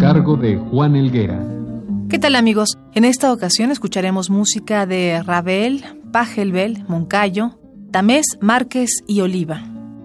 Cargo de Juan Elguera. ¿Qué tal amigos? En esta ocasión escucharemos música de Ravel, Pachelbel, Moncayo, Tamés, Márquez y Oliva,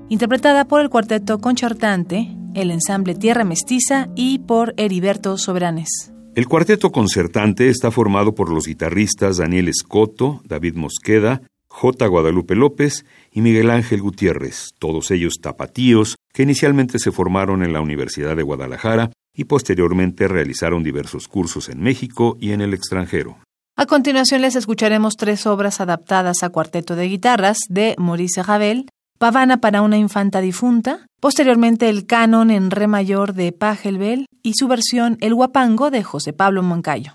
interpretada por el cuarteto concertante, el ensamble Tierra Mestiza y por Heriberto Soberanes. El cuarteto concertante está formado por los guitarristas Daniel Escoto, David Mosqueda, J. Guadalupe López y Miguel Ángel Gutiérrez, todos ellos tapatíos que inicialmente se formaron en la Universidad de Guadalajara y posteriormente realizaron diversos cursos en México y en el extranjero. A continuación les escucharemos tres obras adaptadas a cuarteto de guitarras de Maurice Ravel, Pavana para una infanta difunta, posteriormente el canon en re mayor de Pachelbel y su versión El guapango de José Pablo Moncayo.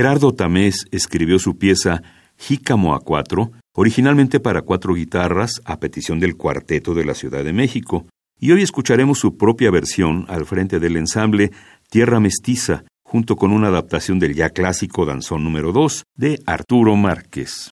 Gerardo Tamés escribió su pieza Jícamo a cuatro, originalmente para cuatro guitarras, a petición del Cuarteto de la Ciudad de México, y hoy escucharemos su propia versión al frente del ensamble Tierra Mestiza, junto con una adaptación del ya clásico danzón número 2 de Arturo Márquez.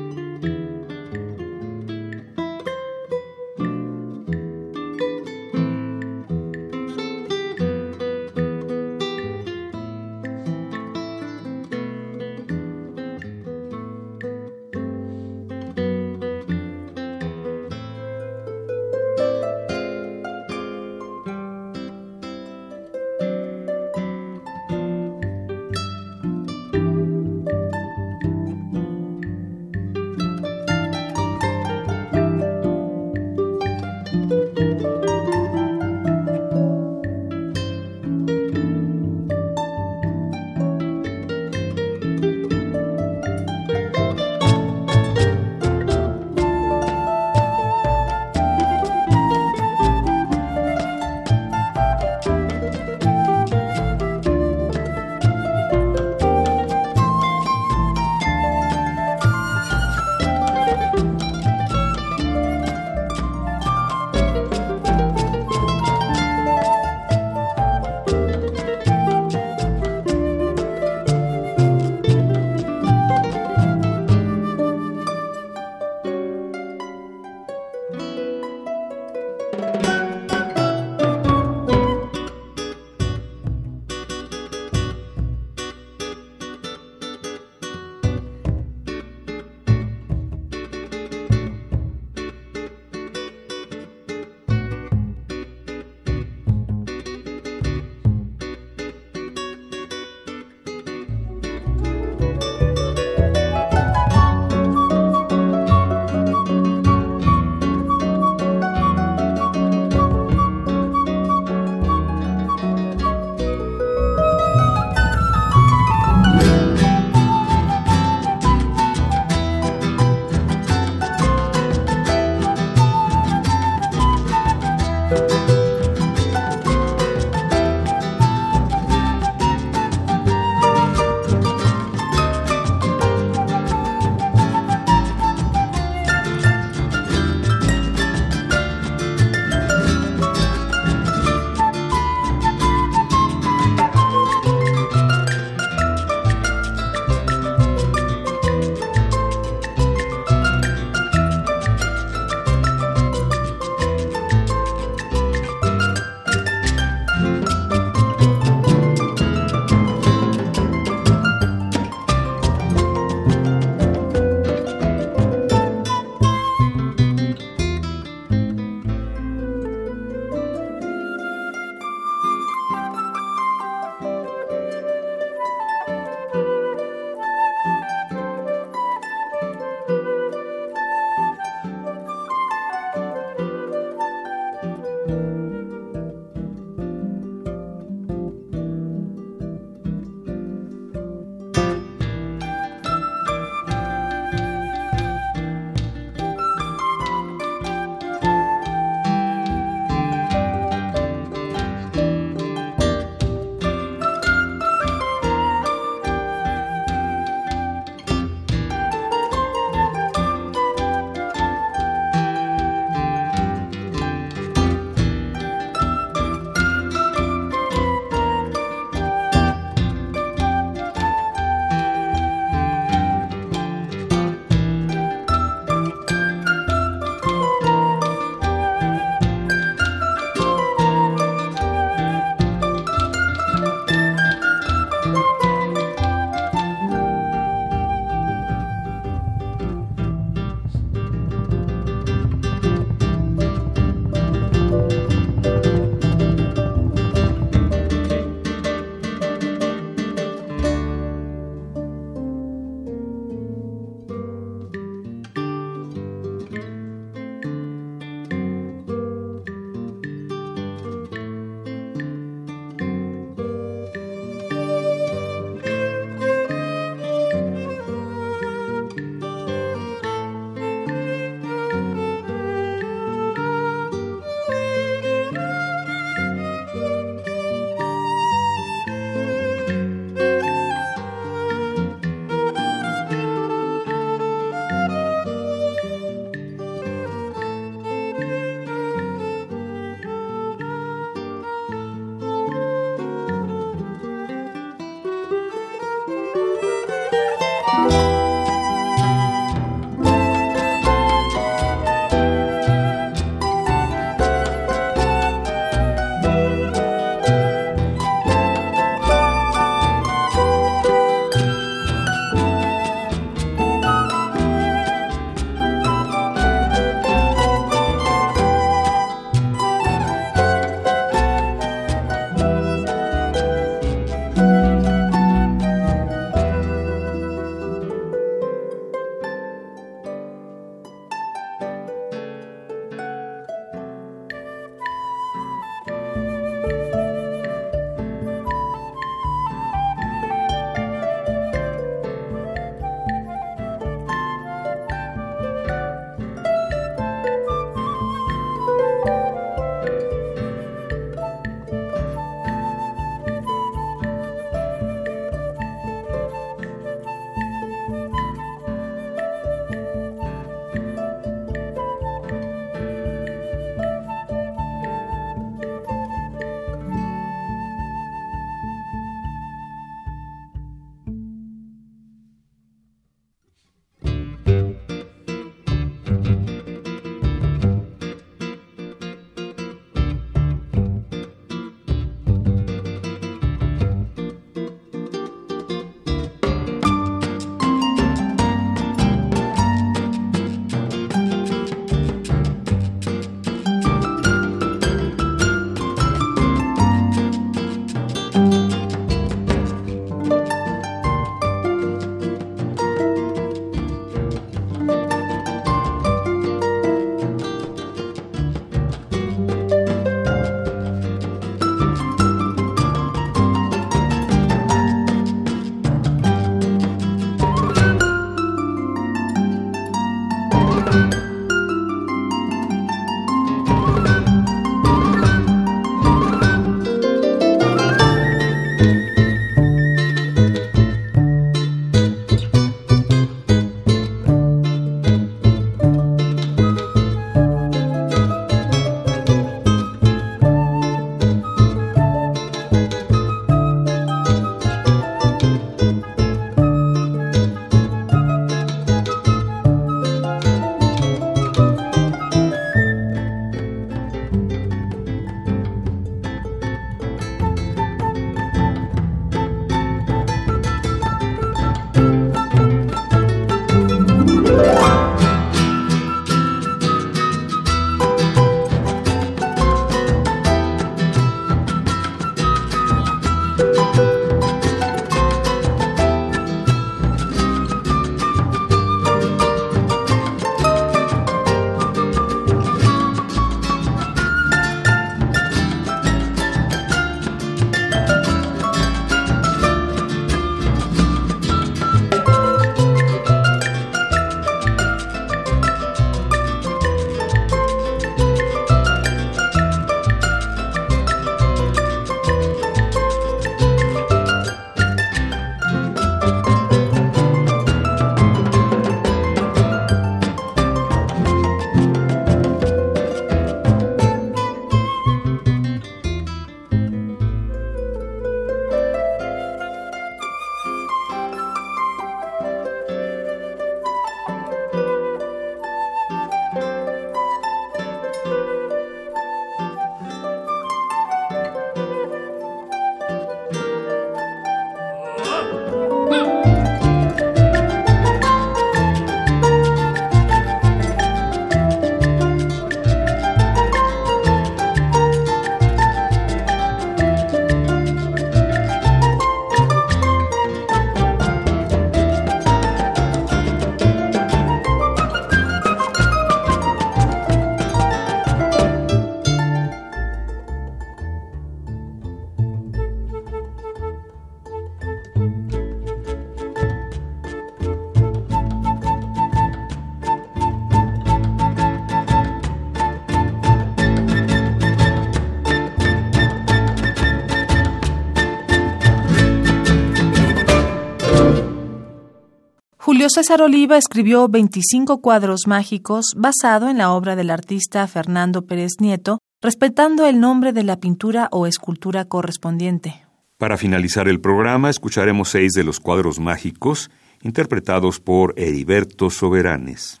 César Oliva escribió 25 cuadros mágicos basado en la obra del artista Fernando Pérez Nieto, respetando el nombre de la pintura o escultura correspondiente. Para finalizar el programa, escucharemos seis de los cuadros mágicos interpretados por Heriberto Soberanes.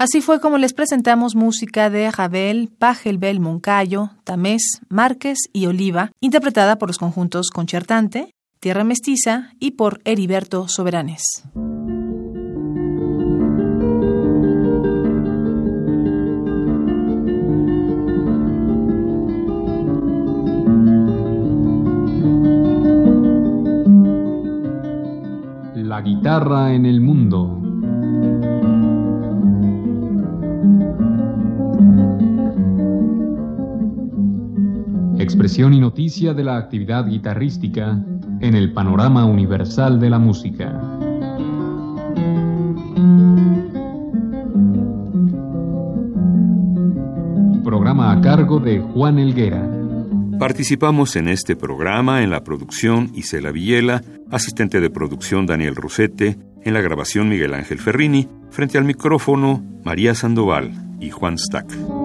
Así fue como les presentamos música de Ravel, Pachelbel, Moncayo, Tamés, Márquez y Oliva, interpretada por los conjuntos Concertante, Tierra Mestiza y por Heriberto Soberanes. La guitarra en el mundo. Y noticia de la actividad guitarrística en el panorama universal de la música. Programa a cargo de Juan Elguera. Participamos en este programa en la producción Isela Villela, asistente de producción Daniel Rosete, en la grabación Miguel Ángel Ferrini, frente al micrófono María Sandoval y Juan Stack.